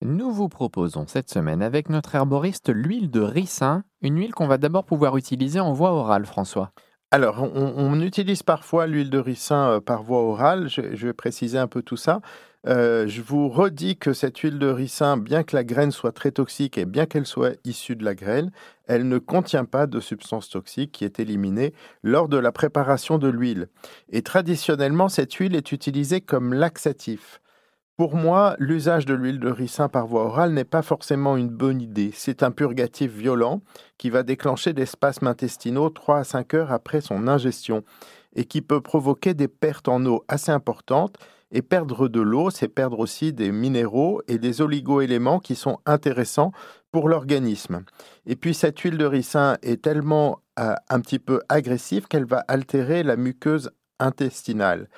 Nous vous proposons cette semaine avec notre herboriste l'huile de ricin, une huile qu'on va d'abord pouvoir utiliser en voie orale, François. Alors, on, utilise parfois l'huile de ricin euh, par voie orale, je, je vais préciser un peu tout ça. Euh, je vous redis que cette huile de ricin, bien que la graine soit très toxique et bien qu'elle soit issue de la graine, elle ne contient pas de substance toxique qui est éliminée lors de la préparation de l'huile. Et traditionnellement, cette huile est utilisée comme laxatif. Pour moi, l'usage de l'huile de ricin par voie orale n'est pas forcément une bonne idée. C'est un purgatif violent qui va déclencher des spasmes intestinaux 3 à 5 heures après son ingestion et qui peut provoquer des pertes en eau assez importantes. Et perdre de l'eau, c'est perdre aussi des minéraux et des oligoéléments qui sont intéressants pour l'organisme. Et puis cette huile de ricin est tellement euh, un petit peu agressive qu'elle va altérer la muqueuse intestinale.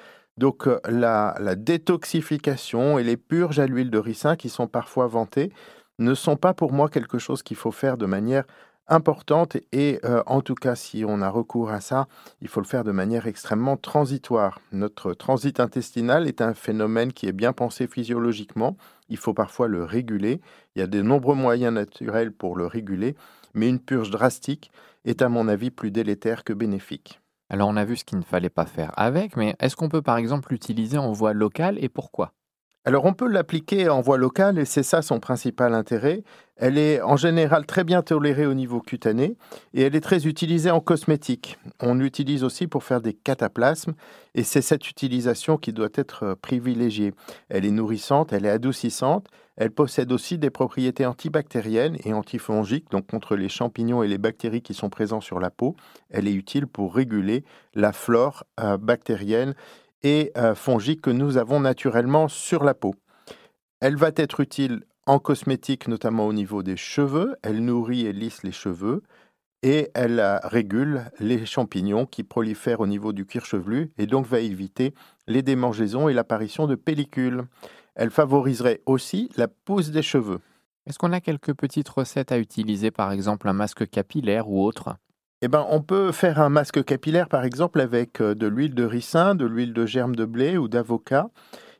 Donc euh, la, détoxification et les purges à l'huile de ricin qui sont parfois vantées ne sont pas pour moi quelque chose qu'il faut faire de manière importante et euh, en tout cas si on a recours à ça, il faut le faire de manière extrêmement transitoire. Notre transit intestinal est un phénomène qui est bien pensé physiologiquement, il faut parfois le réguler, il y a de nombreux moyens naturels pour le réguler, mais une purge drastique est à mon avis plus délétère que bénéfique. Alors on a vu ce qu'il ne fallait pas faire avec, mais est-ce qu'on peut par exemple l'utiliser en voie locale et pourquoi? Alors on peut l'appliquer en voie locale et c'est ça son principal intérêt. Elle est en général très bien tolérée au niveau cutané et elle est très utilisée en cosmétique. On l'utilise aussi pour faire des cataplasmes et c'est cette utilisation qui doit être euh, privilégiée. Elle est nourrissante, elle est adoucissante, elle possède aussi des propriétés antibactériennes et antifongiques, donc contre les champignons et les bactéries qui sont présents sur la peau. Elle est utile pour réguler la flore euh, bactérienne et euh, fongique que nous avons naturellement sur la peau. Elle va être utile en cosmétique, notamment au niveau des cheveux. Elle nourrit et lisse les cheveux et elle euh, régule les champignons qui prolifèrent au niveau du cuir chevelu et donc va éviter les démangeaisons et l'apparition de pellicules. Elle favoriserait aussi la pousse des cheveux. Est-ce qu'on a quelques petites recettes à utiliser, par exemple un masque capillaire ou autre? Eh ben, on peut faire un masque capillaire, par exemple, avec euh, de l'huile de ricin, de l'huile de germe de blé ou d'avocat,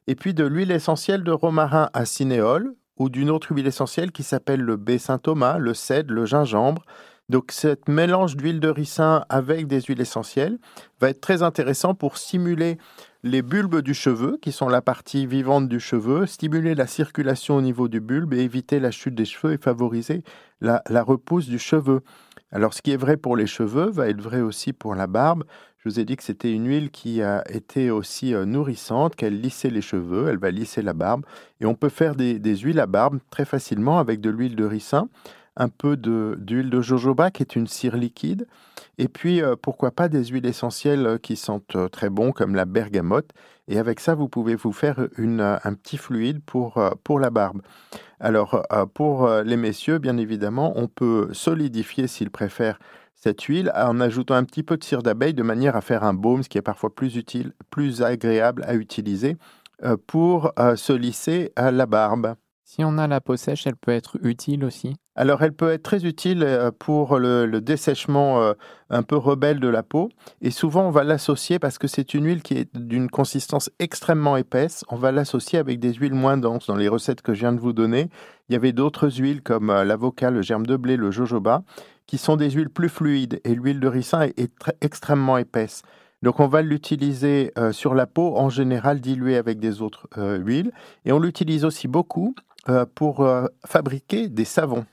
et puis de l'huile essentielle de romarin à cinéole, ou d'une autre huile essentielle qui s'appelle le baie Saint-Thomas, le cèdre, le gingembre. Donc, cet mélange d'huile de ricin avec des huiles essentielles va être très intéressant pour stimuler les bulbes du cheveu, qui sont la partie vivante du cheveu, stimuler la circulation au niveau du bulbe et éviter la chute des cheveux et favoriser la repousse du cheveu. Alors, ce qui est vrai pour les cheveux va être vrai aussi pour la barbe. Je vous ai dit que c'était une huile qui a été aussi euh, nourrissante, qu'elle lissait les cheveux, elle va lisser la barbe. Et on peut faire des, huiles à barbe très facilement avec de l'huile de ricin, un peu d'huile de, jojoba qui est une cire liquide, et puis euh, pourquoi pas des huiles essentielles euh, qui sentent très bon comme la bergamote. Et avec ça, vous pouvez vous faire un petit fluide pour, pour la barbe. Alors, euh, pour euh, les messieurs, bien évidemment, on peut solidifier, s'ils préfèrent, cette huile en ajoutant un petit peu de cire d'abeille de manière à faire un baume, ce qui est parfois plus utile, plus agréable à utiliser euh, pour se lisser la barbe. Si on a la peau sèche, elle peut être utile aussi Alors, elle peut être très utile euh, pour le, dessèchement euh, un peu rebelle de la peau. Et souvent, on va l'associer, parce que c'est une huile qui est d'une consistance extrêmement épaisse, on va l'associer avec des huiles moins denses. Dans les recettes que je viens de vous donner, il y avait d'autres huiles comme euh, l'avocat, le germe de blé, le jojoba, qui sont des huiles plus fluides. Et l'huile de ricin est, extrêmement épaisse. Donc on va l'utiliser sur la peau, en général diluée avec des autres huiles. Et on l'utilise aussi beaucoup pour euh, fabriquer des savons.